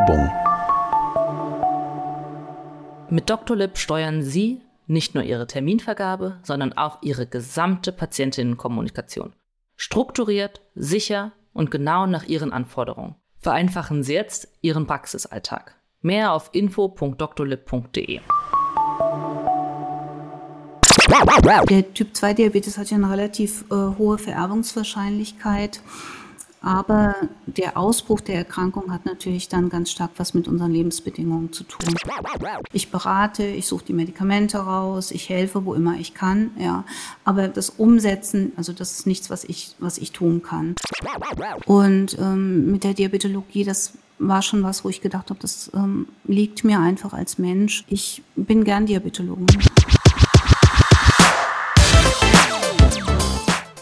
Werbung Mit Dr. Lip steuern Sie nicht nur Ihre Terminvergabe, sondern auch Ihre gesamte Patientinnenkommunikation. Strukturiert, sicher und genau nach Ihren Anforderungen. Vereinfachen Sie jetzt Ihren Praxisalltag. Mehr auf info.drlip.de. Der Typ 2 Diabetes hat ja eine relativ äh, hohe Vererbungswahrscheinlichkeit. Aber der Ausbruch der Erkrankung hat natürlich dann ganz stark was mit unseren Lebensbedingungen zu tun. Ich berate, ich suche die Medikamente raus, ich helfe, wo immer ich kann, ja. Aber das Umsetzen, also das ist nichts, was ich, was ich tun kann. Und ähm, mit der Diabetologie, das war schon was, wo ich gedacht habe, das ähm, liegt mir einfach als Mensch. Ich bin gern Diabetologin.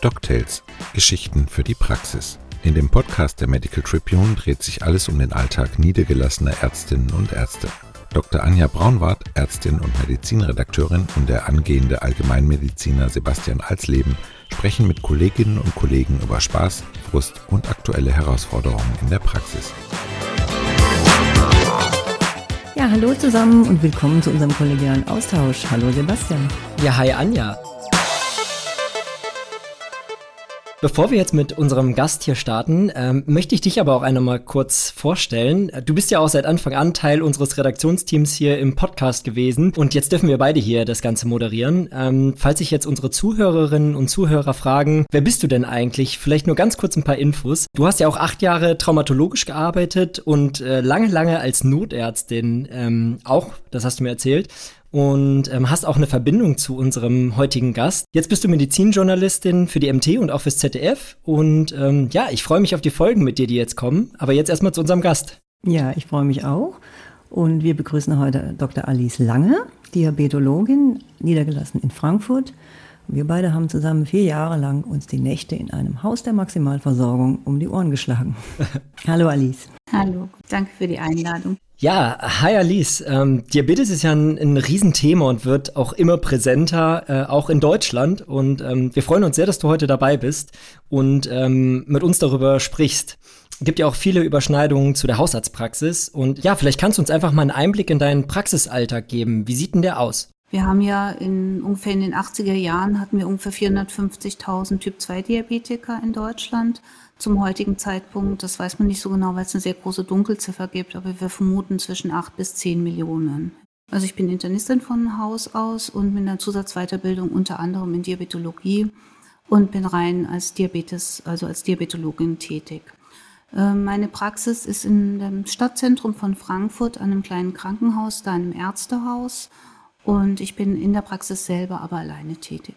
DocTales – Geschichten für die Praxis. In dem Podcast der Medical Tribune dreht sich alles um den Alltag niedergelassener Ärztinnen und Ärzte. Dr. Anja Braunwart, Ärztin und Medizinredakteurin und der angehende Allgemeinmediziner Sebastian Alsleben sprechen mit Kolleginnen und Kollegen über Spaß, Frust und aktuelle Herausforderungen in der Praxis. Ja, hallo zusammen und willkommen zu unserem kollegialen Austausch. Hallo Sebastian. Ja, hi Anja. Bevor wir jetzt mit unserem Gast hier starten, ähm, möchte ich dich aber auch einmal mal kurz vorstellen. Du bist ja auch seit Anfang an Teil unseres Redaktionsteams hier im Podcast gewesen und jetzt dürfen wir beide hier das Ganze moderieren. Ähm, falls sich jetzt unsere Zuhörerinnen und Zuhörer fragen, wer bist du denn eigentlich? Vielleicht nur ganz kurz ein paar Infos. Du hast ja auch acht Jahre traumatologisch gearbeitet und äh, lange, lange als Notärztin ähm, auch, das hast du mir erzählt und ähm, hast auch eine Verbindung zu unserem heutigen Gast. Jetzt bist du Medizinjournalistin für die MT und auch fürs ZDF. Und ähm, ja, ich freue mich auf die Folgen mit dir, die jetzt kommen. Aber jetzt erstmal zu unserem Gast. Ja, ich freue mich auch. Und wir begrüßen heute Dr. Alice Lange, Diabetologin, niedergelassen in Frankfurt. Wir beide haben zusammen vier Jahre lang uns die Nächte in einem Haus der Maximalversorgung um die Ohren geschlagen. Hallo Alice. Hallo, danke für die Einladung. Ja, hi Alice. Ähm, Diabetes ist ja ein, ein Riesenthema und wird auch immer präsenter, äh, auch in Deutschland. Und ähm, wir freuen uns sehr, dass du heute dabei bist und ähm, mit uns darüber sprichst. Es gibt ja auch viele Überschneidungen zu der Hausarztpraxis. Und ja, vielleicht kannst du uns einfach mal einen Einblick in deinen Praxisalltag geben. Wie sieht denn der aus? Wir haben ja in ungefähr in den 80er Jahren hatten wir ungefähr 450.000 Typ 2 Diabetiker in Deutschland zum heutigen Zeitpunkt. Das weiß man nicht so genau, weil es eine sehr große Dunkelziffer gibt, aber wir vermuten zwischen 8 bis 10 Millionen. Also ich bin Internistin von Haus aus und mit einer Zusatzweiterbildung unter anderem in Diabetologie und bin rein als Diabetes, also als Diabetologin tätig. Ähm, meine Praxis ist in dem Stadtzentrum von Frankfurt an einem kleinen Krankenhaus, da einem Ärztehaus. Und ich bin in der Praxis selber aber alleine tätig.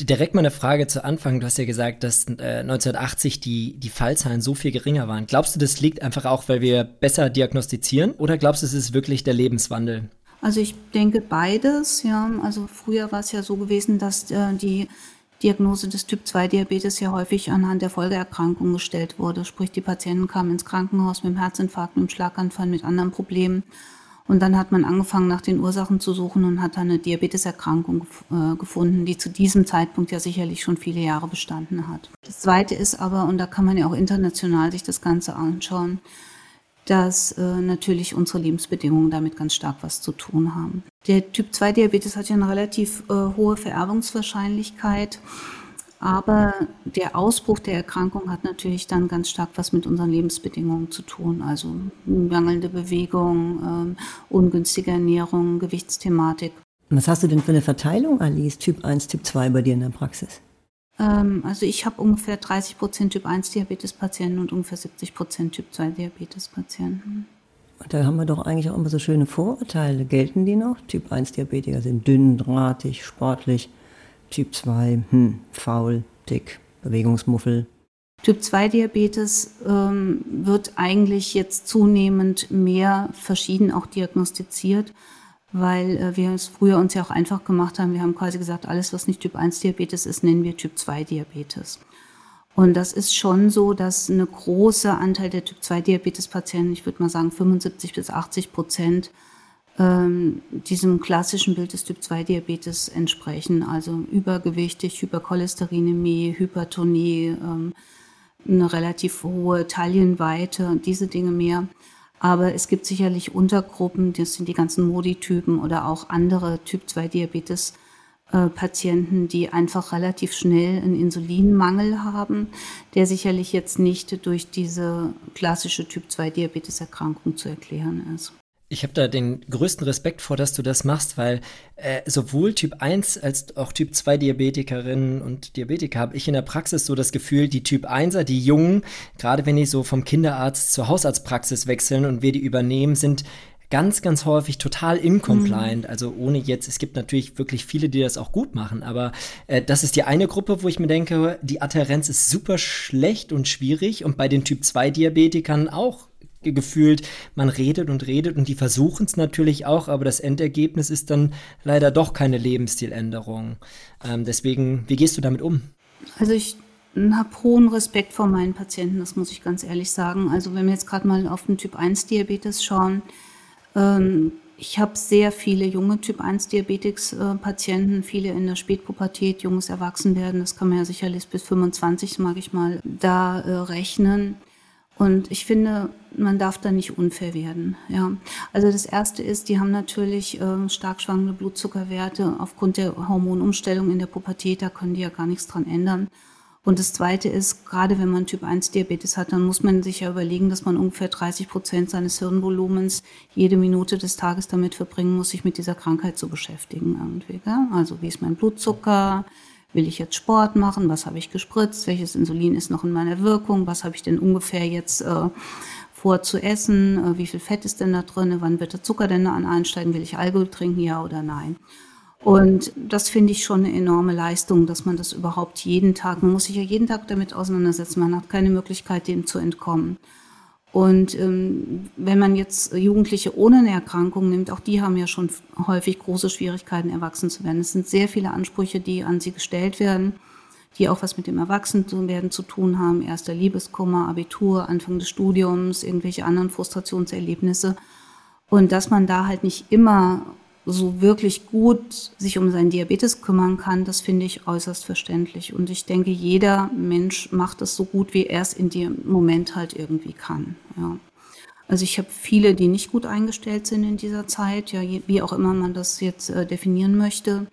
Direkt mal eine Frage zu Anfang. Du hast ja gesagt, dass äh, 1980 die, die Fallzahlen so viel geringer waren. Glaubst du, das liegt einfach auch, weil wir besser diagnostizieren? Oder glaubst du, es ist wirklich der Lebenswandel? Also ich denke beides, ja. Also früher war es ja so gewesen, dass äh, die Diagnose des Typ-2-Diabetes ja häufig anhand der Folgeerkrankungen gestellt wurde. Sprich, die Patienten kamen ins Krankenhaus mit dem Herzinfarkt, mit dem Schlaganfall, mit anderen Problemen. Und dann hat man angefangen, nach den Ursachen zu suchen und hat dann eine Diabeteserkrankung äh, gefunden, die zu diesem Zeitpunkt ja sicherlich schon viele Jahre bestanden hat. Das Zweite ist aber, und da kann man ja auch international sich das Ganze anschauen, dass äh, natürlich unsere Lebensbedingungen damit ganz stark was zu tun haben. Der Typ-2-Diabetes hat ja eine relativ äh, hohe Vererbungswahrscheinlichkeit. Aber der Ausbruch der Erkrankung hat natürlich dann ganz stark was mit unseren Lebensbedingungen zu tun. Also mangelnde Bewegung, äh, ungünstige Ernährung, Gewichtsthematik. Was hast du denn für eine Verteilung, Alice, Typ 1, Typ 2 bei dir in der Praxis? Ähm, also ich habe ungefähr 30 Prozent Typ 1 Diabetes-Patienten und ungefähr 70 Prozent Typ 2 Diabetes-Patienten. Da haben wir doch eigentlich auch immer so schöne Vorurteile. Gelten die noch? Typ 1 Diabetiker sind dünn, drahtig, sportlich. Typ 2, hm, faul, dick, Bewegungsmuffel. Typ 2 Diabetes ähm, wird eigentlich jetzt zunehmend mehr verschieden auch diagnostiziert, weil äh, wir es früher uns ja auch einfach gemacht haben. Wir haben quasi gesagt, alles, was nicht Typ 1 Diabetes ist, nennen wir Typ 2 Diabetes. Und das ist schon so, dass eine große Anteil der Typ 2 Diabetes Patienten, ich würde mal sagen 75 bis 80 Prozent, ähm, diesem klassischen Bild des Typ-2-Diabetes entsprechen, also übergewichtig, Hypercholesterinämie, Hypertonie, ähm, eine relativ hohe Taillenweite und diese Dinge mehr. Aber es gibt sicherlich Untergruppen, das sind die ganzen Modi-Typen oder auch andere Typ-2-Diabetes. Äh, Patienten, die einfach relativ schnell einen Insulinmangel haben, der sicherlich jetzt nicht durch diese klassische Typ-2-Diabeteserkrankung zu erklären ist. Ich habe da den größten Respekt vor, dass du das machst, weil äh, sowohl Typ 1 als auch Typ 2 Diabetikerinnen und Diabetiker habe ich in der Praxis so das Gefühl, die Typ 1er, die Jungen, gerade wenn die so vom Kinderarzt zur Hausarztpraxis wechseln und wir die übernehmen, sind ganz, ganz häufig total incompliant. Mhm. Also ohne jetzt, es gibt natürlich wirklich viele, die das auch gut machen, aber äh, das ist die eine Gruppe, wo ich mir denke, die Adherenz ist super schlecht und schwierig und bei den Typ 2 Diabetikern auch gefühlt, man redet und redet und die versuchen es natürlich auch, aber das Endergebnis ist dann leider doch keine Lebensstiländerung. Ähm, deswegen, wie gehst du damit um? Also ich habe hohen Respekt vor meinen Patienten, das muss ich ganz ehrlich sagen. Also wenn wir jetzt gerade mal auf den Typ 1 Diabetes schauen, ähm, ich habe sehr viele junge Typ 1 Diabetics-Patienten, viele in der Spätpubertät, junges Erwachsenwerden, das kann man ja sicherlich bis 25, mag ich mal, da äh, rechnen. Und ich finde, man darf da nicht unfair werden. Ja. Also das Erste ist, die haben natürlich äh, stark schwankende Blutzuckerwerte aufgrund der Hormonumstellung in der Pubertät, da können die ja gar nichts dran ändern. Und das Zweite ist, gerade wenn man Typ 1 Diabetes hat, dann muss man sich ja überlegen, dass man ungefähr 30 Prozent seines Hirnvolumens jede Minute des Tages damit verbringen muss, sich mit dieser Krankheit zu beschäftigen. Irgendwie, gell? Also wie ist mein Blutzucker? Will ich jetzt Sport machen? Was habe ich gespritzt? Welches Insulin ist noch in meiner Wirkung? Was habe ich denn ungefähr jetzt äh, vor zu essen? Äh, wie viel Fett ist denn da drin? Wann wird der Zucker denn da an einsteigen? Will ich Alkohol trinken? Ja oder nein? Und das finde ich schon eine enorme Leistung, dass man das überhaupt jeden Tag, man muss sich ja jeden Tag damit auseinandersetzen, man hat keine Möglichkeit, dem zu entkommen. Und ähm, wenn man jetzt Jugendliche ohne eine Erkrankung nimmt, auch die haben ja schon häufig große Schwierigkeiten, erwachsen zu werden. Es sind sehr viele Ansprüche, die an sie gestellt werden, die auch was mit dem Erwachsenwerden zu tun haben. Erster Liebeskummer, Abitur, Anfang des Studiums, irgendwelche anderen Frustrationserlebnisse. Und dass man da halt nicht immer so wirklich gut sich um seinen Diabetes kümmern kann, das finde ich äußerst verständlich. Und ich denke, jeder Mensch macht es so gut, wie er es in dem Moment halt irgendwie kann. Ja. Also ich habe viele, die nicht gut eingestellt sind in dieser Zeit, ja, wie auch immer man das jetzt äh, definieren möchte.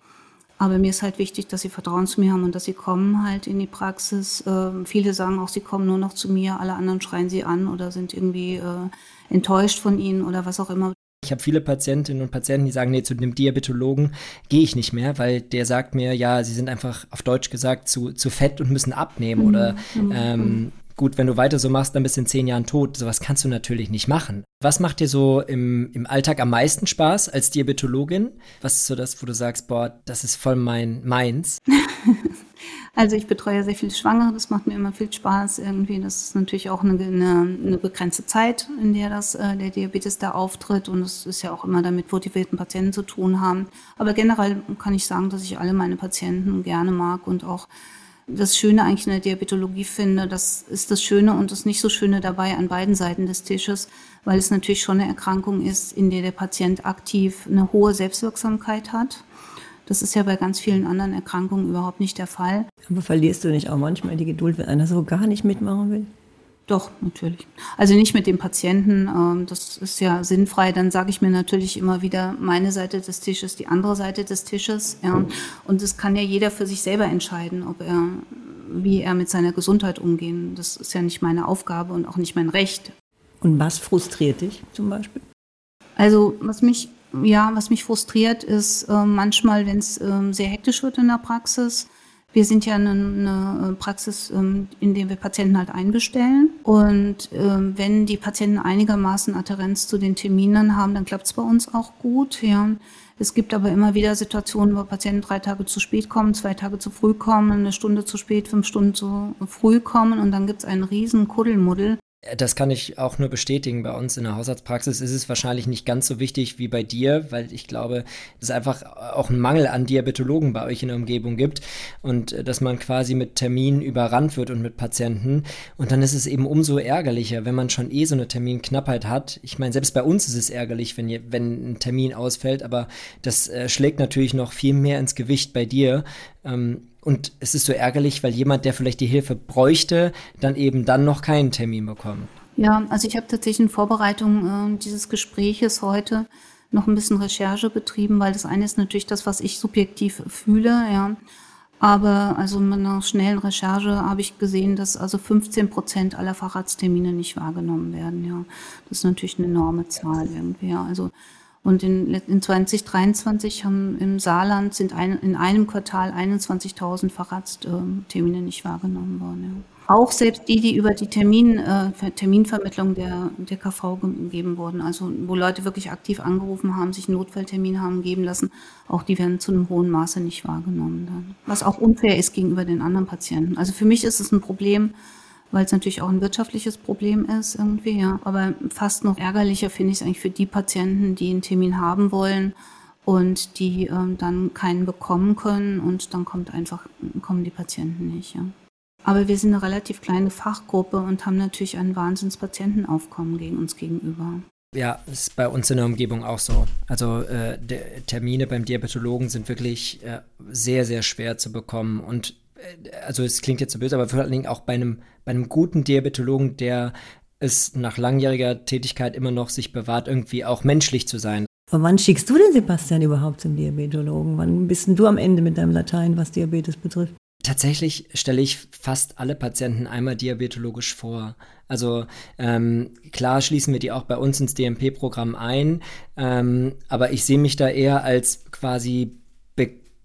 Aber mir ist halt wichtig, dass sie Vertrauen zu mir haben und dass sie kommen halt in die Praxis. Äh, viele sagen auch, sie kommen nur noch zu mir, alle anderen schreien sie an oder sind irgendwie äh, enttäuscht von ihnen oder was auch immer. Ich habe viele Patientinnen und Patienten, die sagen, nee, zu dem Diabetologen gehe ich nicht mehr, weil der sagt mir, ja, sie sind einfach auf Deutsch gesagt zu, zu fett und müssen abnehmen. Mhm. Oder mhm. ähm, gut, wenn du weiter so machst, dann bist du in zehn Jahren tot. Sowas kannst du natürlich nicht machen. Was macht dir so im, im Alltag am meisten Spaß als Diabetologin? Was ist so das, wo du sagst, boah, das ist voll mein meins? Also ich betreue sehr viele Schwangere, das macht mir immer viel Spaß irgendwie. Das ist natürlich auch eine, eine, eine begrenzte Zeit, in der das, äh, der Diabetes da auftritt und es ist ja auch immer damit motivierten Patienten zu tun haben. Aber generell kann ich sagen, dass ich alle meine Patienten gerne mag und auch das Schöne eigentlich in der Diabetologie finde, das ist das Schöne und das nicht so Schöne dabei an beiden Seiten des Tisches, weil es natürlich schon eine Erkrankung ist, in der der Patient aktiv eine hohe Selbstwirksamkeit hat das ist ja bei ganz vielen anderen Erkrankungen überhaupt nicht der Fall. Aber verlierst du nicht auch manchmal die Geduld, wenn einer so gar nicht mitmachen will? Doch, natürlich. Also nicht mit dem Patienten, ähm, das ist ja sinnfrei. Dann sage ich mir natürlich immer wieder meine Seite des Tisches, die andere Seite des Tisches. Und das kann ja jeder für sich selber entscheiden, ob er, wie er mit seiner Gesundheit umgehen. Das ist ja nicht meine Aufgabe und auch nicht mein Recht. Und was frustriert dich zum Beispiel? Also was mich ja, was mich frustriert, ist äh, manchmal, wenn es äh, sehr hektisch wird in der Praxis. Wir sind ja eine, eine Praxis, ähm, in der wir Patienten halt einbestellen. Und äh, wenn die Patienten einigermaßen Adherenz zu den Terminen haben, dann klappt es bei uns auch gut. Ja. Es gibt aber immer wieder Situationen, wo Patienten drei Tage zu spät kommen, zwei Tage zu früh kommen, eine Stunde zu spät, fünf Stunden zu früh kommen und dann gibt es einen riesen Kuddelmuddel. Das kann ich auch nur bestätigen. Bei uns in der Hausarztpraxis ist es wahrscheinlich nicht ganz so wichtig wie bei dir, weil ich glaube, es einfach auch einen Mangel an Diabetologen bei euch in der Umgebung gibt und äh, dass man quasi mit Terminen überrannt wird und mit Patienten. Und dann ist es eben umso ärgerlicher, wenn man schon eh so eine Terminknappheit hat. Ich meine, selbst bei uns ist es ärgerlich, wenn, ihr, wenn ein Termin ausfällt, aber das äh, schlägt natürlich noch viel mehr ins Gewicht bei dir. Ähm, und es ist so ärgerlich, weil jemand, der vielleicht die Hilfe bräuchte, dann eben dann noch keinen Termin bekommt. Ja, also ich habe tatsächlich in Vorbereitung äh, dieses Gespräches heute noch ein bisschen Recherche betrieben, weil das eine ist natürlich das, was ich subjektiv fühle, ja. Aber also mit einer schnellen Recherche habe ich gesehen, dass also 15 Prozent aller Facharzttermine nicht wahrgenommen werden. Ja, das ist natürlich eine enorme Zahl irgendwie. Ja. Also und in, in 2023 haben im Saarland sind ein, in einem Quartal 21.000 Facharzttermine nicht wahrgenommen worden. Ja. Auch selbst die, die über die Termin, äh, Terminvermittlung der, der KV gegeben wurden, also wo Leute wirklich aktiv angerufen haben, sich einen Notfalltermin haben geben lassen, auch die werden zu einem hohen Maße nicht wahrgenommen dann. Was auch unfair ist gegenüber den anderen Patienten. Also für mich ist es ein Problem, weil es natürlich auch ein wirtschaftliches Problem ist irgendwie, ja. Aber fast noch ärgerlicher finde ich es eigentlich für die Patienten, die einen Termin haben wollen und die ähm, dann keinen bekommen können und dann kommt einfach, kommen die Patienten nicht, ja. Aber wir sind eine relativ kleine Fachgruppe und haben natürlich ein Wahnsinnspatientenaufkommen gegen uns gegenüber. Ja, ist bei uns in der Umgebung auch so. Also äh, Termine beim Diabetologen sind wirklich äh, sehr, sehr schwer zu bekommen. Und also es klingt jetzt so böse, aber vor allen Dingen auch bei einem, bei einem guten Diabetologen, der es nach langjähriger Tätigkeit immer noch sich bewahrt, irgendwie auch menschlich zu sein. Aber wann schickst du denn Sebastian überhaupt zum Diabetologen? Wann bist denn du am Ende mit deinem Latein, was Diabetes betrifft? Tatsächlich stelle ich fast alle Patienten einmal diabetologisch vor. Also ähm, klar schließen wir die auch bei uns ins DMP-Programm ein, ähm, aber ich sehe mich da eher als quasi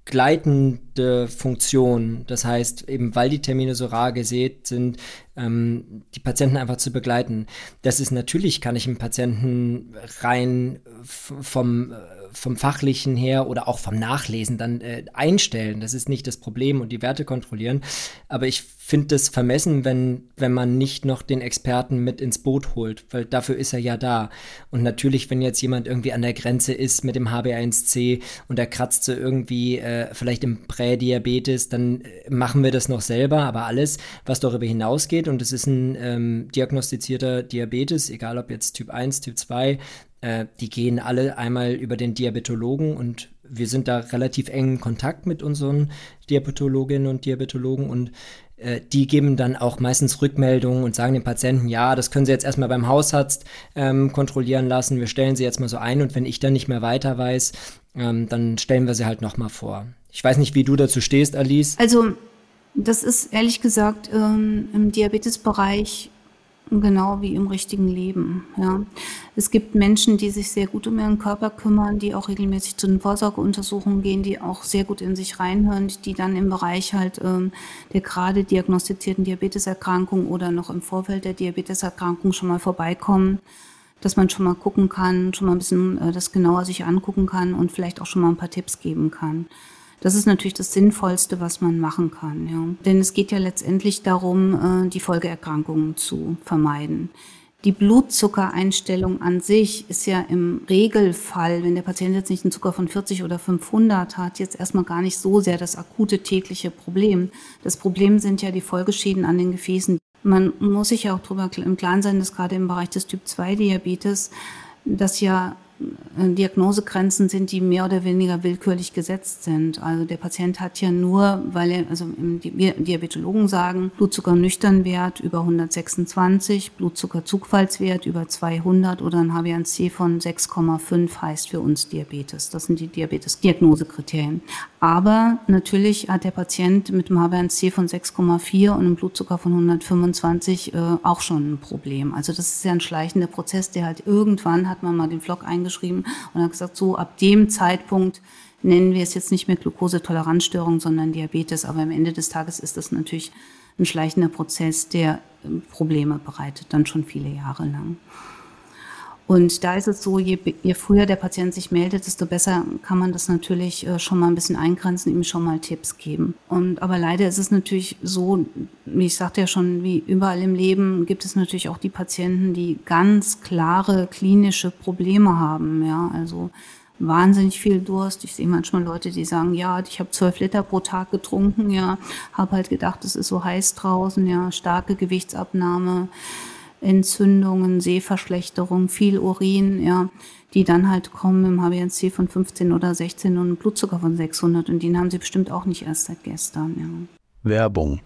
begleitende Funktion. Das heißt, eben weil die Termine so rar gesät sind, ähm, die Patienten einfach zu begleiten. Das ist natürlich, kann ich einen Patienten rein vom vom Fachlichen her oder auch vom Nachlesen dann äh, einstellen. Das ist nicht das Problem und die Werte kontrollieren. Aber ich finde das vermessen, wenn, wenn man nicht noch den Experten mit ins Boot holt, weil dafür ist er ja da. Und natürlich, wenn jetzt jemand irgendwie an der Grenze ist mit dem HB1C und er kratzt so irgendwie äh, vielleicht im Prädiabetes, dann äh, machen wir das noch selber. Aber alles, was darüber hinausgeht und es ist ein ähm, diagnostizierter Diabetes, egal ob jetzt Typ 1, Typ 2, äh, die gehen alle einmal über den Diabetologen und wir sind da relativ engen Kontakt mit unseren Diabetologinnen und Diabetologen und äh, die geben dann auch meistens Rückmeldungen und sagen dem Patienten, ja, das können Sie jetzt erstmal beim Hausarzt ähm, kontrollieren lassen, wir stellen Sie jetzt mal so ein und wenn ich dann nicht mehr weiter weiß, ähm, dann stellen wir sie halt nochmal vor. Ich weiß nicht, wie du dazu stehst, Alice. Also das ist ehrlich gesagt ähm, im Diabetesbereich Genau wie im richtigen Leben. Ja. Es gibt Menschen, die sich sehr gut um ihren Körper kümmern, die auch regelmäßig zu den Vorsorgeuntersuchungen gehen, die auch sehr gut in sich reinhören, die dann im Bereich halt ähm, der gerade diagnostizierten Diabeteserkrankung oder noch im Vorfeld der Diabeteserkrankung schon mal vorbeikommen, dass man schon mal gucken kann, schon mal ein bisschen äh, das genauer sich angucken kann und vielleicht auch schon mal ein paar Tipps geben kann. Das ist natürlich das Sinnvollste, was man machen kann. Ja. Denn es geht ja letztendlich darum, äh, die Folgeerkrankungen zu vermeiden. Die Blutzuckereinstellung an sich ist ja im Regelfall, wenn der Patient jetzt nicht einen Zucker von 40 oder 500 hat, jetzt erstmal gar nicht so sehr das akute tägliche Problem. Das Problem sind ja die Folgeschäden an den Gefäßen. Man muss sich ja auch darüber im Klaren sein, dass gerade im Bereich des Typ-2-Diabetes das ja Diagnosegrenzen sind, die mehr oder weniger willkürlich gesetzt sind. Also der Patient hat ja nur, weil er, also wir Diabetologen sagen, Blutzuckernüchternwert über 126, Blutzuckerzugfallswert über 200 oder ein HbA1c von 6,5 heißt für uns Diabetes. Das sind die Diabetes-Diagnosekriterien. Aber natürlich hat der Patient mit einem HbA1c von 6,4 und einem Blutzucker von 125 äh, auch schon ein Problem. Also das ist ja ein schleichender Prozess, der halt irgendwann hat man mal den Vlog eingeschaltet geschrieben und hat gesagt, so ab dem Zeitpunkt nennen wir es jetzt nicht mehr Glukosetoleranzstörung, sondern Diabetes. Aber am Ende des Tages ist das natürlich ein schleichender Prozess, der ähm, Probleme bereitet, dann schon viele Jahre lang. Und da ist es so, je, je, früher der Patient sich meldet, desto besser kann man das natürlich äh, schon mal ein bisschen eingrenzen, ihm schon mal Tipps geben. Und aber leider ist es natürlich so, wie ich sagte ja schon, wie überall im Leben gibt es natürlich auch die Patienten, die ganz klare klinische Probleme haben. Ja, also wahnsinnig viel Durst. Ich sehe manchmal Leute, die sagen, ja, ich habe zwölf Liter pro Tag getrunken, ja, habe halt gedacht, es ist so heiß draußen, ja, starke Gewichtsabnahme. Entzündungen, Sehverschlechterung, viel Urin, ja, die dann halt kommen im HbA1c von 15 oder 16 und Blutzucker von 600 und den haben sie bestimmt auch nicht erst seit gestern, ja. Werbung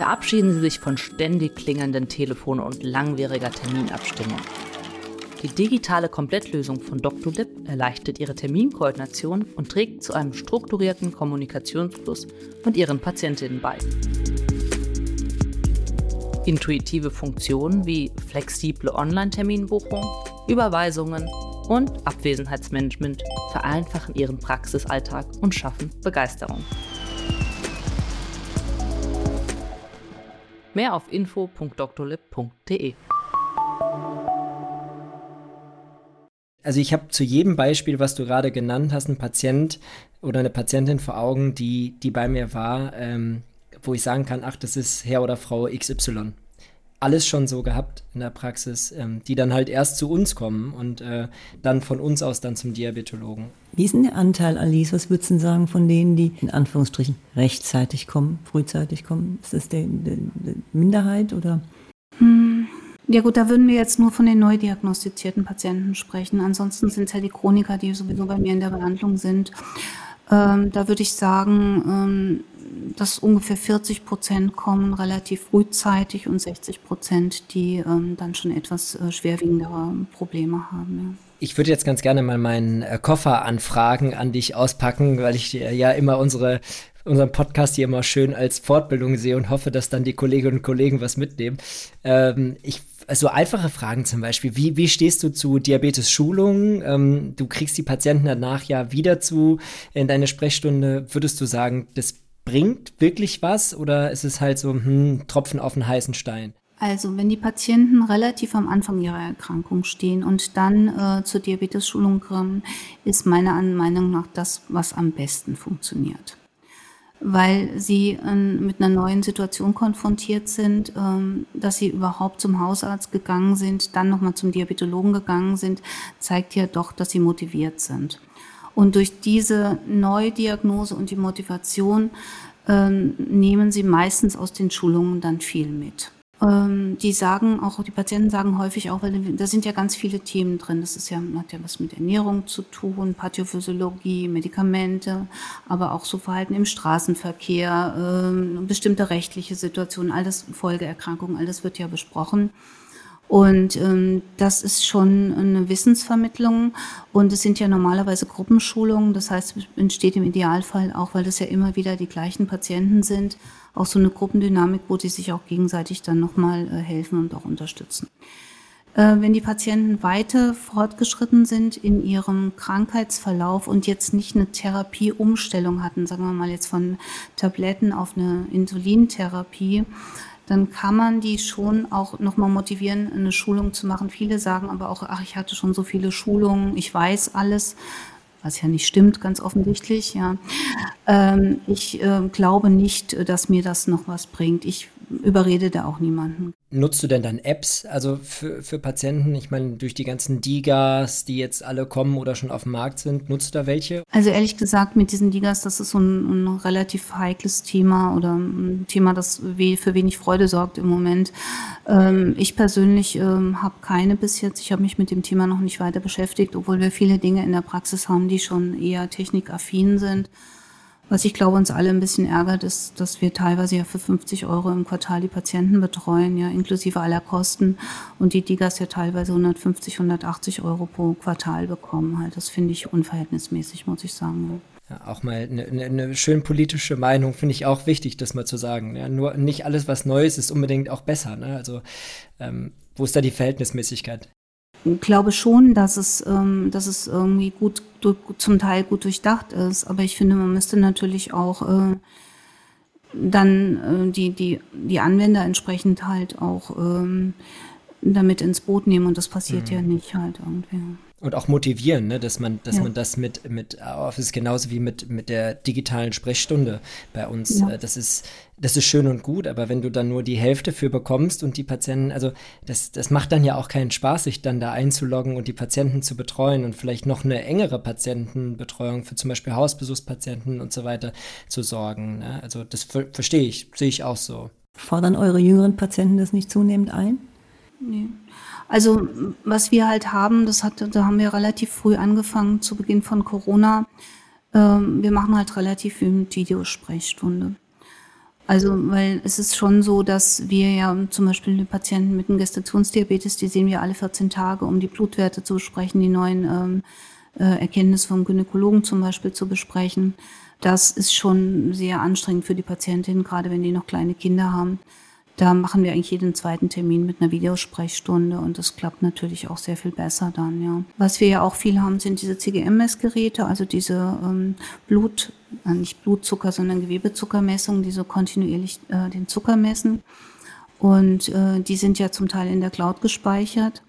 Verabschieden Sie sich von ständig klingelnden Telefon- und langwieriger Terminabstimmung. Die digitale Komplettlösung von Dr. Lip erleichtert Ihre Terminkoordination und trägt zu einem strukturierten Kommunikationsfluss mit Ihren Patientinnen bei. Intuitive Funktionen wie flexible Online-Terminbuchung, Überweisungen und Abwesenheitsmanagement vereinfachen Ihren Praxisalltag und schaffen Begeisterung. Mehr auf info.drlib.de. Also ich habe zu jedem Beispiel, was du gerade genannt hast, einen Patient oder eine Patientin vor Augen, die, die bei mir war, ähm, wo ich sagen kann, ach, das ist Herr oder Frau XY. Alles schon so gehabt in der Praxis, ähm, die dann halt erst zu uns kommen und äh, dann von uns aus dann zum Diabetologen. Wie ist denn der Anteil, Alice? Was würdest du denn sagen von denen, die in Anführungsstrichen rechtzeitig kommen, frühzeitig kommen? Ist das die Minderheit oder? Hm. Ja gut, da würden wir jetzt nur von den neu diagnostizierten Patienten sprechen. Ansonsten sind es ja die Chroniker, die sowieso bei mir in der Behandlung sind. Ähm, da würde ich sagen, ähm, dass ungefähr 40 Prozent kommen relativ frühzeitig und 60 Prozent, die ähm, dann schon etwas äh, schwerwiegendere Probleme haben. Ja. Ich würde jetzt ganz gerne mal meinen äh, Koffer anfragen an dich auspacken, weil ich äh, ja immer unsere unseren Podcast hier immer schön als Fortbildung sehe und hoffe, dass dann die Kolleginnen und Kollegen was mitnehmen. Ähm, ich also einfache Fragen zum Beispiel. Wie, wie stehst du zu Diabetes-Schulungen? Ähm, du kriegst die Patienten danach ja wieder zu in deine Sprechstunde. Würdest du sagen, das bringt wirklich was oder ist es halt so hm, Tropfen auf einen heißen Stein? Also wenn die Patienten relativ am Anfang ihrer Erkrankung stehen und dann äh, zur Diabetes-Schulung kommen, ist meiner Meinung nach das, was am besten funktioniert. Weil sie äh, mit einer neuen Situation konfrontiert sind, äh, dass sie überhaupt zum Hausarzt gegangen sind, dann nochmal zum Diabetologen gegangen sind, zeigt ja doch, dass sie motiviert sind. Und durch diese Neudiagnose und die Motivation ähm, nehmen sie meistens aus den Schulungen dann viel mit. Ähm, die sagen auch, die Patienten sagen häufig auch, weil da sind ja ganz viele Themen drin. Das ist ja, hat ja was mit Ernährung zu tun, Pathophysiologie, Medikamente, aber auch so Verhalten im Straßenverkehr, ähm, bestimmte rechtliche Situationen, alles Folgeerkrankungen, alles wird ja besprochen. Und ähm, das ist schon eine Wissensvermittlung und es sind ja normalerweise Gruppenschulungen. Das heißt, entsteht im Idealfall auch, weil das ja immer wieder die gleichen Patienten sind, auch so eine Gruppendynamik, wo die sich auch gegenseitig dann nochmal äh, helfen und auch unterstützen. Äh, wenn die Patienten weiter fortgeschritten sind in ihrem Krankheitsverlauf und jetzt nicht eine Therapieumstellung hatten, sagen wir mal jetzt von Tabletten auf eine Insulintherapie, dann kann man die schon auch nochmal motivieren, eine Schulung zu machen. Viele sagen aber auch, ach, ich hatte schon so viele Schulungen, ich weiß alles, was ja nicht stimmt, ganz offensichtlich. Ja. Ähm, ich äh, glaube nicht, dass mir das noch was bringt. Ich überrede da auch niemanden. Nutzt du denn dann Apps, also für, für Patienten? Ich meine, durch die ganzen Digas, die jetzt alle kommen oder schon auf dem Markt sind, nutzt du da welche? Also ehrlich gesagt, mit diesen Digas, das ist so ein, ein relativ heikles Thema oder ein Thema, das für wenig Freude sorgt im Moment. Ähm, ich persönlich ähm, habe keine bis jetzt. Ich habe mich mit dem Thema noch nicht weiter beschäftigt, obwohl wir viele Dinge in der Praxis haben, die schon eher technikaffin sind. Was ich glaube, uns alle ein bisschen ärgert, ist, dass wir teilweise ja für 50 Euro im Quartal die Patienten betreuen, ja, inklusive aller Kosten. Und die Digas ja teilweise 150, 180 Euro pro Quartal bekommen. Halt. Das finde ich unverhältnismäßig, muss ich sagen. Ja, auch mal eine, eine, eine schön politische Meinung finde ich auch wichtig, das mal zu sagen. Ja, nur nicht alles, was neu ist, ist unbedingt auch besser. Ne? Also ähm, wo ist da die Verhältnismäßigkeit? Glaube schon, dass es, ähm, dass es irgendwie gut, zum Teil gut durchdacht ist. Aber ich finde, man müsste natürlich auch äh, dann äh, die, die, die Anwender entsprechend halt auch ähm, damit ins Boot nehmen. Und das passiert mhm. ja nicht halt irgendwie. Und auch motivieren, ne? dass man, dass ja. man das mit, mit Office genauso wie mit, mit der digitalen Sprechstunde bei uns. Ja. Äh, das ist, das ist schön und gut, aber wenn du dann nur die Hälfte für bekommst und die Patienten, also das, das macht dann ja auch keinen Spaß, sich dann da einzuloggen und die Patienten zu betreuen und vielleicht noch eine engere Patientenbetreuung für zum Beispiel Hausbesuchspatienten und so weiter zu sorgen. Ne? Also das ver verstehe ich, sehe ich auch so. Fordern eure jüngeren Patienten das nicht zunehmend ein? Nee. Also was wir halt haben, das hat, da haben wir relativ früh angefangen zu Beginn von Corona. Ähm, wir machen halt relativ viel Videosprechstunde. Also, weil es ist schon so, dass wir ja zum Beispiel die Patienten mit einem Gestationsdiabetes, die sehen wir alle 14 Tage, um die Blutwerte zu besprechen, die neuen ähm, äh, Erkenntnisse vom Gynäkologen zum Beispiel zu besprechen. Das ist schon sehr anstrengend für die Patientin, gerade wenn die noch kleine Kinder haben. Da machen wir eigentlich jeden zweiten Termin mit einer Videosprechstunde und das klappt natürlich auch sehr viel besser dann, ja. Was wir ja auch viel haben, sind diese CGM-Messgeräte, also diese ähm, Blut, äh, nicht Blutzucker, sondern Gewebezuckermessungen, die so kontinuierlich äh, den Zucker messen. Und äh, die sind ja zum Teil in der Cloud gespeichert.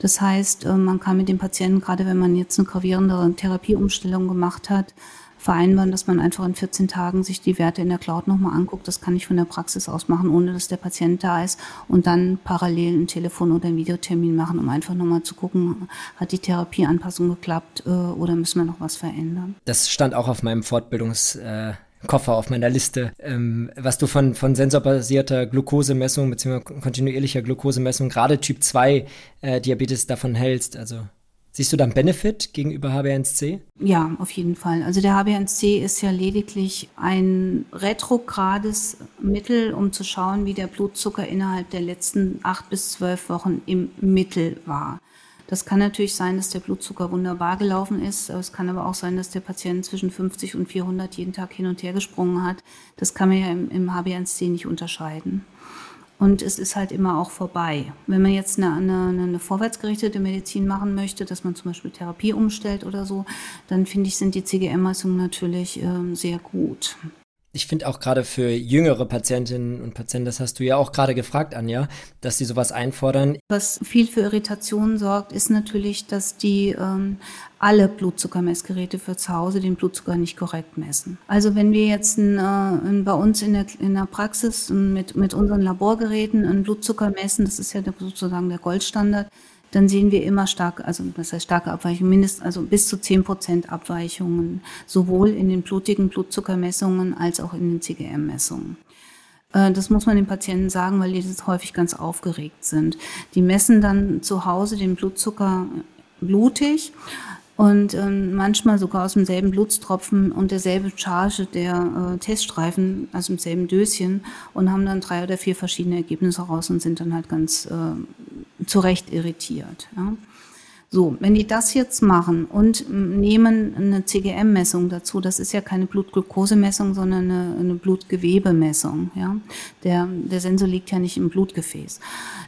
Das heißt, äh, man kann mit dem Patienten, gerade wenn man jetzt eine gravierende Therapieumstellung gemacht hat, vereinbaren, dass man einfach in 14 Tagen sich die Werte in der Cloud nochmal anguckt. Das kann ich von der Praxis aus machen, ohne dass der Patient da ist und dann parallel ein Telefon- oder einen Videotermin machen, um einfach nochmal zu gucken, hat die Therapieanpassung geklappt äh, oder müssen wir noch was verändern. Das stand auch auf meinem Fortbildungs- äh Koffer auf meiner Liste, ähm, was du von, von sensorbasierter Glukosemessung bzw. kontinuierlicher Glukosemessung, gerade Typ 2 äh, Diabetes davon hältst. Also Siehst du da einen Benefit gegenüber HbA1c? Ja, auf jeden Fall. Also der HbA1c ist ja lediglich ein retrogrades Mittel, um zu schauen, wie der Blutzucker innerhalb der letzten acht bis zwölf Wochen im Mittel war. Das kann natürlich sein, dass der Blutzucker wunderbar gelaufen ist. Es kann aber auch sein, dass der Patient zwischen 50 und 400 jeden Tag hin und her gesprungen hat. Das kann man ja im, im HbA1c nicht unterscheiden. Und es ist halt immer auch vorbei. Wenn man jetzt eine, eine, eine vorwärtsgerichtete Medizin machen möchte, dass man zum Beispiel Therapie umstellt oder so, dann finde ich, sind die CGM-Messungen natürlich äh, sehr gut ich finde auch gerade für jüngere Patientinnen und Patienten, das hast du ja auch gerade gefragt, Anja, dass sie sowas einfordern. Was viel für Irritationen sorgt, ist natürlich, dass die ähm, alle Blutzuckermessgeräte für zu Hause den Blutzucker nicht korrekt messen. Also wenn wir jetzt ein, äh, ein, bei uns in der, in der Praxis mit, mit unseren Laborgeräten einen Blutzucker messen, das ist ja sozusagen der Goldstandard, dann sehen wir immer starke, also das heißt starke Abweichungen, mindestens also bis zu zehn Prozent Abweichungen, sowohl in den blutigen Blutzuckermessungen als auch in den CGM-Messungen. Äh, das muss man den Patienten sagen, weil die das häufig ganz aufgeregt sind. Die messen dann zu Hause den Blutzucker blutig und ähm, manchmal sogar aus demselben Blutstropfen und derselbe Charge der äh, Teststreifen, also im selben Döschen und haben dann drei oder vier verschiedene Ergebnisse raus und sind dann halt ganz äh, zu Recht irritiert. Ja. So, wenn die das jetzt machen und nehmen eine CGM-Messung dazu, das ist ja keine Blutglukosemessung, sondern eine, eine Blutgewebemessung. Ja? Der, der Sensor liegt ja nicht im Blutgefäß.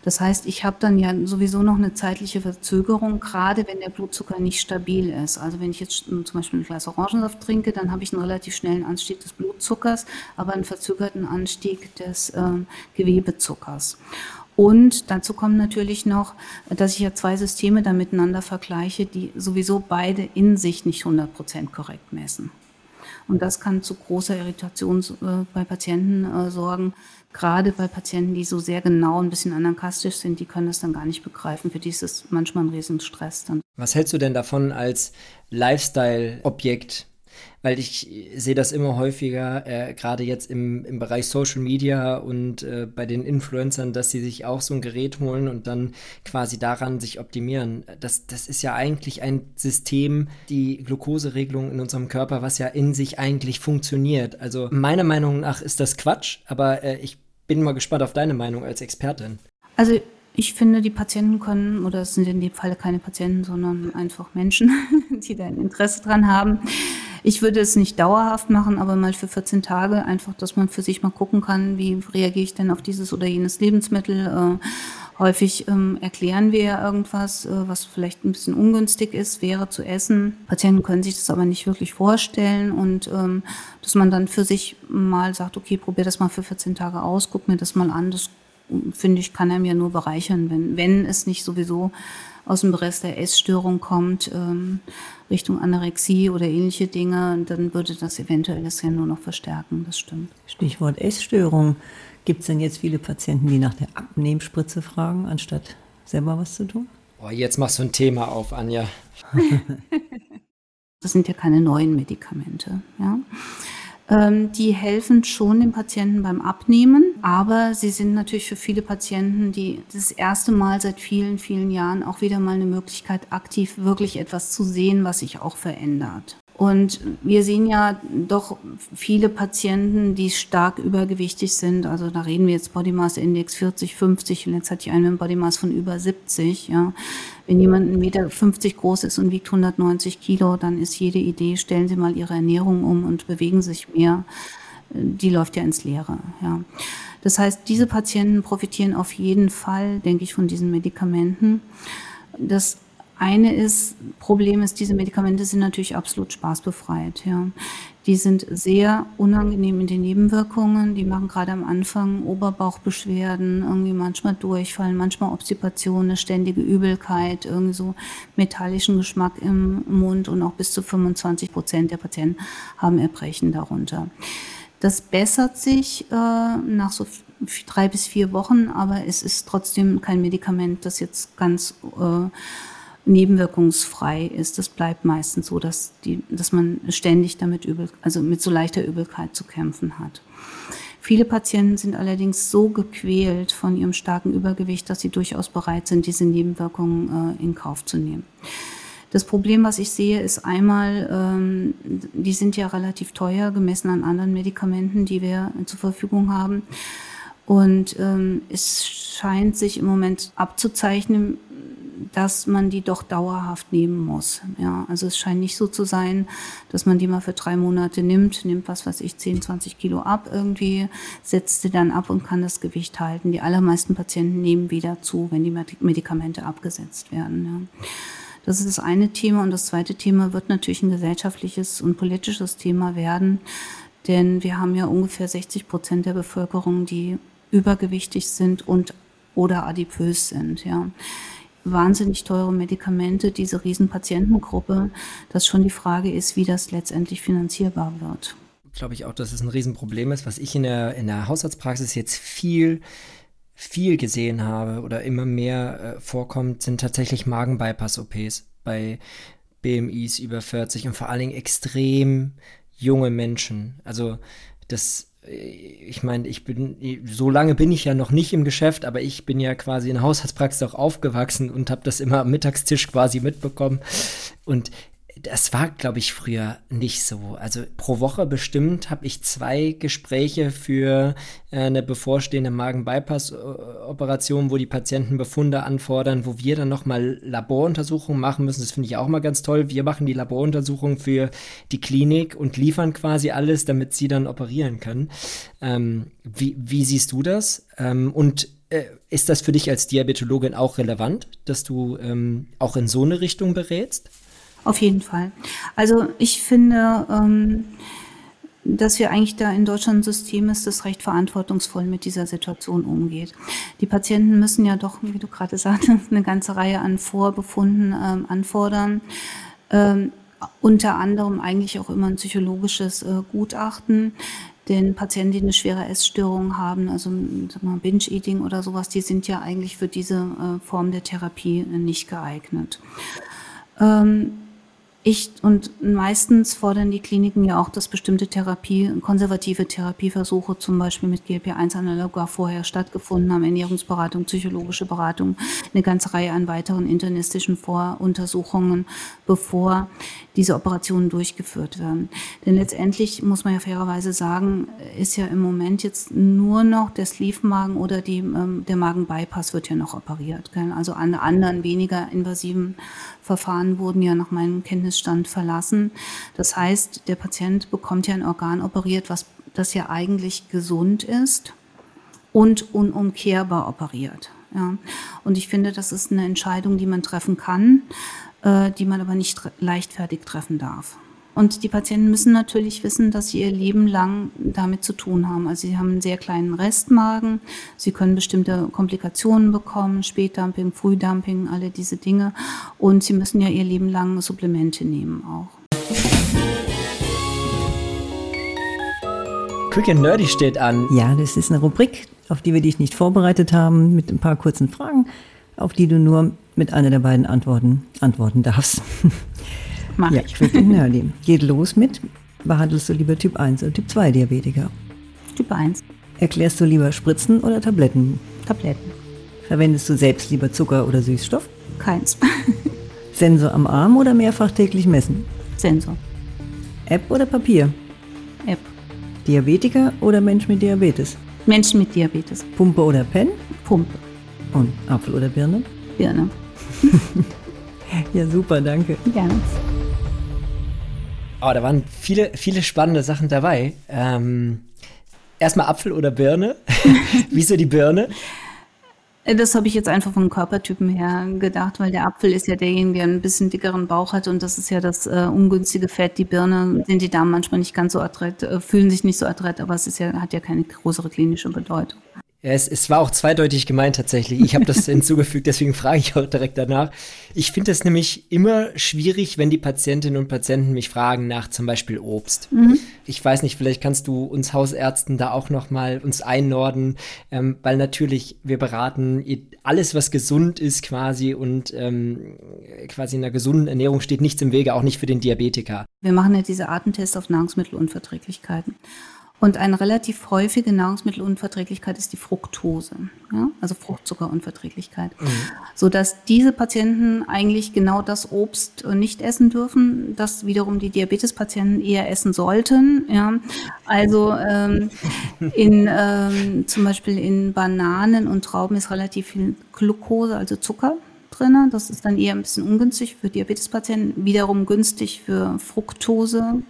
Das heißt, ich habe dann ja sowieso noch eine zeitliche Verzögerung, gerade wenn der Blutzucker nicht stabil ist. Also wenn ich jetzt zum Beispiel ein Glas Orangensaft trinke, dann habe ich einen relativ schnellen Anstieg des Blutzuckers, aber einen verzögerten Anstieg des äh, Gewebezuckers. Und dazu kommt natürlich noch, dass ich ja zwei Systeme da miteinander vergleiche, die sowieso beide in sich nicht 100 Prozent korrekt messen. Und das kann zu großer Irritation äh, bei Patienten äh, sorgen. Gerade bei Patienten, die so sehr genau ein bisschen anarkastisch sind, die können das dann gar nicht begreifen. Für die ist es manchmal ein Riesenstress dann. Was hältst du denn davon als Lifestyle-Objekt? Weil ich sehe das immer häufiger, äh, gerade jetzt im, im Bereich Social Media und äh, bei den Influencern, dass sie sich auch so ein Gerät holen und dann quasi daran sich optimieren. Das, das ist ja eigentlich ein System, die Glukoseregelung in unserem Körper, was ja in sich eigentlich funktioniert. Also meiner Meinung nach ist das Quatsch, aber äh, ich bin mal gespannt auf deine Meinung als Expertin. Also ich finde, die Patienten können, oder es sind in dem Fall keine Patienten, sondern einfach Menschen, die da ein Interesse dran haben, ich würde es nicht dauerhaft machen, aber mal für 14 Tage einfach, dass man für sich mal gucken kann, wie reagiere ich denn auf dieses oder jenes Lebensmittel. Äh, häufig ähm, erklären wir ja irgendwas, äh, was vielleicht ein bisschen ungünstig ist, wäre zu essen. Patienten können sich das aber nicht wirklich vorstellen und ähm, dass man dann für sich mal sagt, okay, probier das mal für 14 Tage aus, guck mir das mal an. Das finde ich, kann einem ja nur bereichern, wenn, wenn es nicht sowieso aus dem Rest der Essstörung kommt, ähm, Richtung Anorexie oder ähnliche Dinge, dann würde das eventuell das ja nur noch verstärken, das stimmt. Stichwort Essstörung. Gibt es denn jetzt viele Patienten, die nach der Abnehmspritze fragen, anstatt selber was zu tun? Oh, jetzt machst du ein Thema auf, Anja. das sind ja keine neuen Medikamente. Ja? Ähm, die helfen schon dem Patienten beim Abnehmen, aber sie sind natürlich für viele Patienten, die das erste Mal seit vielen, vielen Jahren auch wieder mal eine Möglichkeit, aktiv wirklich etwas zu sehen, was sich auch verändert. Und wir sehen ja doch viele Patienten, die stark übergewichtig sind. Also da reden wir jetzt Body Mass Index 40, 50 und jetzt hatte ich einen Body Mass von über 70. Ja. Wenn jemand 1,50 Meter groß ist und wiegt 190 Kilo, dann ist jede Idee, stellen Sie mal Ihre Ernährung um und bewegen sich mehr. Die läuft ja ins Leere. Ja. Das heißt, diese Patienten profitieren auf jeden Fall, denke ich, von diesen Medikamenten. Das eine ist, Problem ist, diese Medikamente sind natürlich absolut spaßbefreit. Ja. Die sind sehr unangenehm in den Nebenwirkungen. Die machen gerade am Anfang Oberbauchbeschwerden, irgendwie manchmal Durchfallen, manchmal Obstipation, eine ständige Übelkeit, irgendwie so metallischen Geschmack im Mund und auch bis zu 25 Prozent der Patienten haben Erbrechen darunter. Das bessert sich äh, nach so drei bis vier Wochen, aber es ist trotzdem kein Medikament, das jetzt ganz äh, nebenwirkungsfrei ist. Das bleibt meistens so, dass, die, dass man ständig damit übel, also mit so leichter Übelkeit zu kämpfen hat. Viele Patienten sind allerdings so gequält von ihrem starken Übergewicht, dass sie durchaus bereit sind, diese Nebenwirkungen äh, in Kauf zu nehmen. Das Problem, was ich sehe, ist einmal, ähm, die sind ja relativ teuer, gemessen an anderen Medikamenten, die wir zur Verfügung haben. Und ähm, es scheint sich im Moment abzuzeichnen, dass man die doch dauerhaft nehmen muss. Ja, also es scheint nicht so zu sein, dass man die mal für drei Monate nimmt, nimmt was weiß ich, 10, 20 Kilo ab irgendwie, setzt sie dann ab und kann das Gewicht halten. Die allermeisten Patienten nehmen wieder zu, wenn die Medikamente abgesetzt werden. Ja. Das ist das eine Thema. Und das zweite Thema wird natürlich ein gesellschaftliches und politisches Thema werden. Denn wir haben ja ungefähr 60 Prozent der Bevölkerung, die übergewichtig sind und oder adipös sind. Ja wahnsinnig teure Medikamente, diese Riesenpatientengruppe, dass schon die Frage ist, wie das letztendlich finanzierbar wird. Glaube ich auch, dass es ein Riesenproblem ist, was ich in der, in der Hausarztpraxis jetzt viel viel gesehen habe oder immer mehr äh, vorkommt, sind tatsächlich Magen-Bypass-OPs bei BMIs über 40 und vor allen Dingen extrem junge Menschen. Also das ich meine, ich bin, so lange bin ich ja noch nicht im Geschäft, aber ich bin ja quasi in Haushaltspraxis auch aufgewachsen und habe das immer am Mittagstisch quasi mitbekommen. Und das war, glaube ich, früher nicht so. Also pro Woche bestimmt habe ich zwei Gespräche für äh, eine bevorstehende Magen-Bypass-Operation, wo die Patienten Befunde anfordern, wo wir dann nochmal Laboruntersuchungen machen müssen. Das finde ich auch mal ganz toll. Wir machen die Laboruntersuchungen für die Klinik und liefern quasi alles, damit sie dann operieren können. Ähm, wie, wie, siehst du das? Ähm, und äh, ist das für dich als Diabetologin auch relevant, dass du ähm, auch in so eine Richtung berätst? Auf jeden Fall. Also ich finde, ähm, dass wir eigentlich da in Deutschland ein System ist, das recht verantwortungsvoll mit dieser Situation umgeht. Die Patienten müssen ja doch, wie du gerade sagtest, eine ganze Reihe an Vorbefunden ähm, anfordern. Ähm, unter anderem eigentlich auch immer ein psychologisches äh, Gutachten. Denn Patienten, die eine schwere Essstörung haben, also Binge-Eating oder sowas, die sind ja eigentlich für diese äh, Form der Therapie äh, nicht geeignet. Ähm, ich und meistens fordern die Kliniken ja auch, dass bestimmte Therapie, konservative Therapieversuche zum Beispiel mit GLP-1-Analog vorher stattgefunden haben, Ernährungsberatung, psychologische Beratung, eine ganze Reihe an weiteren internistischen Voruntersuchungen, bevor diese Operationen durchgeführt werden. Denn letztendlich muss man ja fairerweise sagen, ist ja im Moment jetzt nur noch der Sleeve-Magen oder die, ähm, der Magen-Bypass wird ja noch operiert. Also an anderen weniger invasiven Verfahren wurden ja nach meinem Kenntnisstand verlassen. Das heißt, der Patient bekommt ja ein Organ operiert, was das ja eigentlich gesund ist und unumkehrbar operiert. Ja. Und ich finde, das ist eine Entscheidung, die man treffen kann, äh, die man aber nicht leichtfertig treffen darf. Und die Patienten müssen natürlich wissen, dass sie ihr Leben lang damit zu tun haben. Also sie haben einen sehr kleinen Restmagen, sie können bestimmte Komplikationen bekommen, Spätdumping, Frühdumping, alle diese Dinge. Und sie müssen ja ihr Leben lang Supplemente nehmen auch. Quick and Nerdy steht an. Ja, das ist eine Rubrik, auf die wir dich nicht vorbereitet haben, mit ein paar kurzen Fragen, auf die du nur mit einer der beiden Antworten antworten darfst. Mach ja, ich. Quick and Nerdy. Geht los mit, behandelst du lieber Typ 1 oder Typ 2 Diabetiker? Typ 1. Erklärst du lieber Spritzen oder Tabletten? Tabletten. Verwendest du selbst lieber Zucker oder Süßstoff? Keins. Sensor am Arm oder mehrfach täglich messen? Sensor. App oder Papier? App. Diabetiker oder Mensch mit Diabetes? Menschen mit Diabetes. Pumpe oder Pen? Pumpe. Und Apfel oder Birne? Birne. Ja, super, danke. Gerne. Oh, da waren viele, viele spannende Sachen dabei. Ähm, erstmal Apfel oder Birne? Wieso die Birne? Das habe ich jetzt einfach vom Körpertypen her gedacht, weil der Apfel ist ja derjenige, der ein bisschen dickeren Bauch hat und das ist ja das äh, ungünstige Fett. Die Birne sind die Damen manchmal nicht ganz so adrett, äh, fühlen sich nicht so adrett, aber es ist ja, hat ja keine größere klinische Bedeutung. Ja, es, es war auch zweideutig gemeint tatsächlich. Ich habe das hinzugefügt, deswegen frage ich auch direkt danach. Ich finde es nämlich immer schwierig, wenn die Patientinnen und Patienten mich fragen nach zum Beispiel Obst. Ich weiß nicht, vielleicht kannst du uns Hausärzten da auch noch mal uns einnorden, ähm, weil natürlich wir beraten alles, was gesund ist quasi und ähm, quasi in einer gesunden Ernährung steht nichts im Wege, auch nicht für den Diabetiker. Wir machen ja diese Artentests auf Nahrungsmittelunverträglichkeiten. Und eine relativ häufige Nahrungsmittelunverträglichkeit ist die Fructose, ja? also Fruchtzuckerunverträglichkeit. Sodass diese Patienten eigentlich genau das Obst äh, nicht essen dürfen, das wiederum die Diabetespatienten eher essen sollten. Ja? Also ähm, in, ähm, zum Beispiel in Bananen und Trauben ist relativ viel Glucose, also Zucker drin. Das ist dann eher ein bisschen ungünstig für Diabetespatienten, wiederum günstig für Fructose.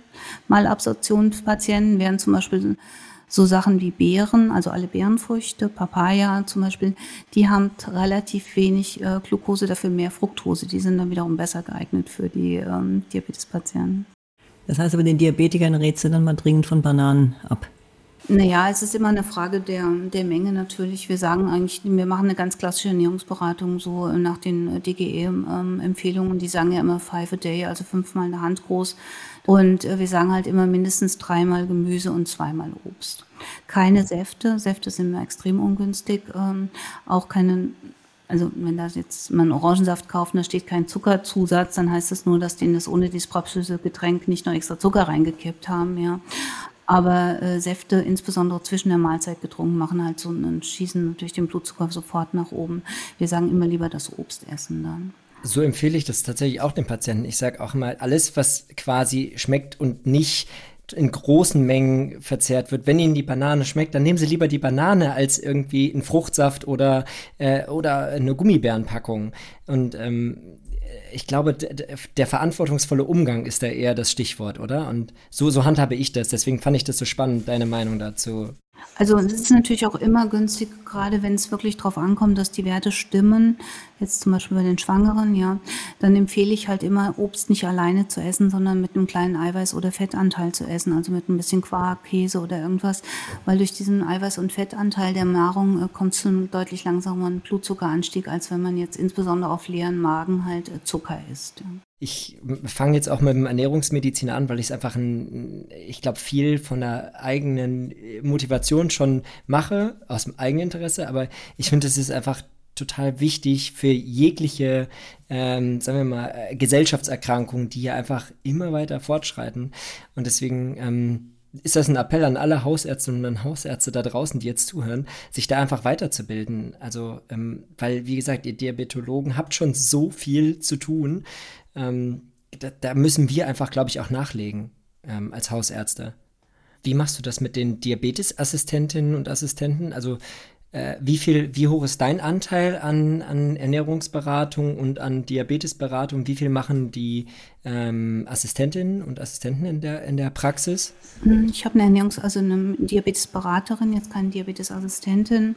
Malabsorptionspatienten wären zum Beispiel so Sachen wie Beeren, also alle Beerenfrüchte, Papaya zum Beispiel, die haben relativ wenig äh, Glucose, dafür mehr Fructose. Die sind dann wiederum besser geeignet für die ähm, Diabetespatienten. Das heißt aber, den Diabetikern rätst du dann mal dringend von Bananen ab. Naja, es ist immer eine Frage der, der Menge natürlich. Wir sagen eigentlich, wir machen eine ganz klassische Ernährungsberatung so nach den DGE-Empfehlungen. Die sagen ja immer five a day, also fünfmal eine Hand groß. Und äh, wir sagen halt immer mindestens dreimal Gemüse und zweimal Obst. Keine Säfte. Säfte sind immer extrem ungünstig. Ähm, auch keine also wenn da jetzt man Orangensaft kauft und da steht kein Zuckerzusatz, dann heißt das nur, dass in das ohne dieses brapsöse Getränk nicht noch extra Zucker reingekippt haben, ja. Aber äh, Säfte, insbesondere zwischen der Mahlzeit getrunken, machen halt so einen Schießen durch den Blutzucker sofort nach oben. Wir sagen immer lieber das Obst essen dann. So empfehle ich das tatsächlich auch den Patienten. Ich sage auch immer, alles, was quasi schmeckt und nicht in großen Mengen verzehrt wird. Wenn Ihnen die Banane schmeckt, dann nehmen Sie lieber die Banane als irgendwie einen Fruchtsaft oder, äh, oder eine Gummibärenpackung. Und ähm, ich glaube, der verantwortungsvolle Umgang ist da eher das Stichwort, oder? Und so, so handhabe ich das. Deswegen fand ich das so spannend, deine Meinung dazu. Also es ist natürlich auch immer günstig, gerade wenn es wirklich darauf ankommt, dass die Werte stimmen, jetzt zum Beispiel bei den Schwangeren, ja, dann empfehle ich halt immer, Obst nicht alleine zu essen, sondern mit einem kleinen Eiweiß- oder Fettanteil zu essen, also mit ein bisschen Quark, Käse oder irgendwas, weil durch diesen Eiweiß- und Fettanteil der Nahrung äh, kommt es zu einem deutlich langsameren Blutzuckeranstieg, als wenn man jetzt insbesondere auf leeren Magen halt äh, Zucker isst. Ja. Ich fange jetzt auch mit dem Ernährungsmedizin an, weil ich es einfach, ein, ich glaube, viel von der eigenen Motivation schon mache, aus dem eigenen Interesse, aber ich finde, es ist einfach total wichtig für jegliche, ähm, sagen wir mal, Gesellschaftserkrankungen, die ja einfach immer weiter fortschreiten. Und deswegen ähm, ist das ein Appell an alle Hausärztinnen und Hausärzte da draußen, die jetzt zuhören, sich da einfach weiterzubilden. Also, ähm, weil, wie gesagt, ihr Diabetologen habt schon so viel zu tun. Ähm, da, da, müssen wir einfach, glaube ich, auch nachlegen ähm, als Hausärzte. Wie machst du das mit den Diabetesassistentinnen und Assistenten? Also äh, wie viel, wie hoch ist dein Anteil an, an Ernährungsberatung und an Diabetesberatung? Wie viel machen die ähm, Assistentinnen und Assistenten in der, in der Praxis? Ich habe eine Ernährungs-, also eine Diabetesberaterin, jetzt keine Diabetesassistentin.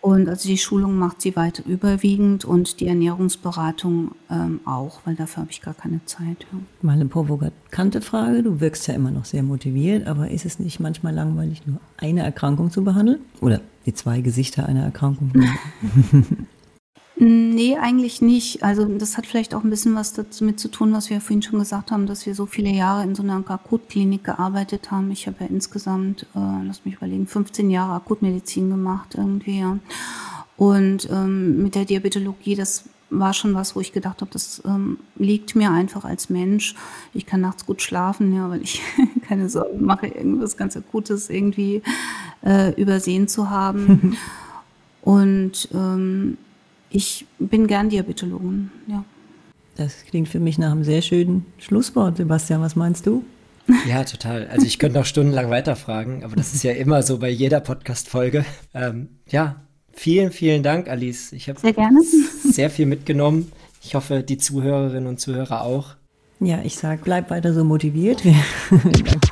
Und also die Schulung macht sie weiter überwiegend und die Ernährungsberatung ähm, auch, weil dafür habe ich gar keine Zeit. Ja. Mal eine provokante Frage. Du wirkst ja immer noch sehr motiviert, aber ist es nicht manchmal langweilig, nur eine Erkrankung zu behandeln? Oder die zwei Gesichter einer Erkrankung? Nee, eigentlich nicht. Also das hat vielleicht auch ein bisschen was damit zu tun, was wir vorhin schon gesagt haben, dass wir so viele Jahre in so einer Akutklinik gearbeitet haben. Ich habe ja insgesamt, äh, lass mich überlegen, 15 Jahre Akutmedizin gemacht irgendwie. Ja. Und ähm, mit der Diabetologie, das war schon was, wo ich gedacht habe, das ähm, liegt mir einfach als Mensch. Ich kann nachts gut schlafen, ja, weil ich keine Sorgen mache, irgendwas ganz Akutes irgendwie äh, übersehen zu haben. Und ähm, ich bin gern Diabetologin, ja. Das klingt für mich nach einem sehr schönen Schlusswort. Sebastian, was meinst du? Ja, total. Also ich könnte noch stundenlang weiterfragen, aber das ist ja immer so bei jeder Podcast-Folge. Ähm, ja, vielen, vielen Dank, Alice. Ich habe sehr gerne sehr viel mitgenommen. Ich hoffe, die Zuhörerinnen und Zuhörer auch. Ja, ich sage, bleib weiter so motiviert.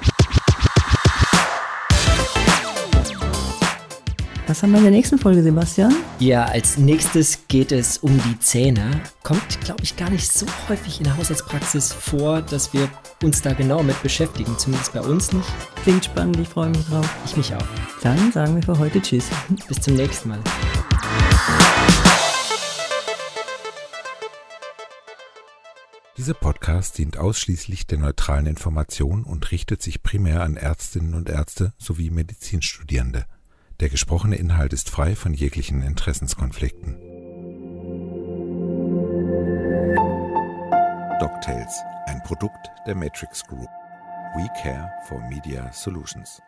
Was haben wir in der nächsten Folge, Sebastian? Ja, als nächstes geht es um die Zähne. Kommt, glaube ich, gar nicht so häufig in der Haushaltspraxis vor, dass wir uns da genau mit beschäftigen. Zumindest bei uns nicht. Klingt spannend, ich freue mich drauf. Ich mich auch. Dann sagen wir für heute Tschüss. Bis zum nächsten Mal. Dieser Podcast dient ausschließlich der neutralen Information und richtet sich primär an Ärztinnen und Ärzte sowie Medizinstudierende. Der gesprochene Inhalt ist frei von jeglichen Interessenskonflikten. DocTales, ein Produkt der Matrix Group. We care for Media Solutions.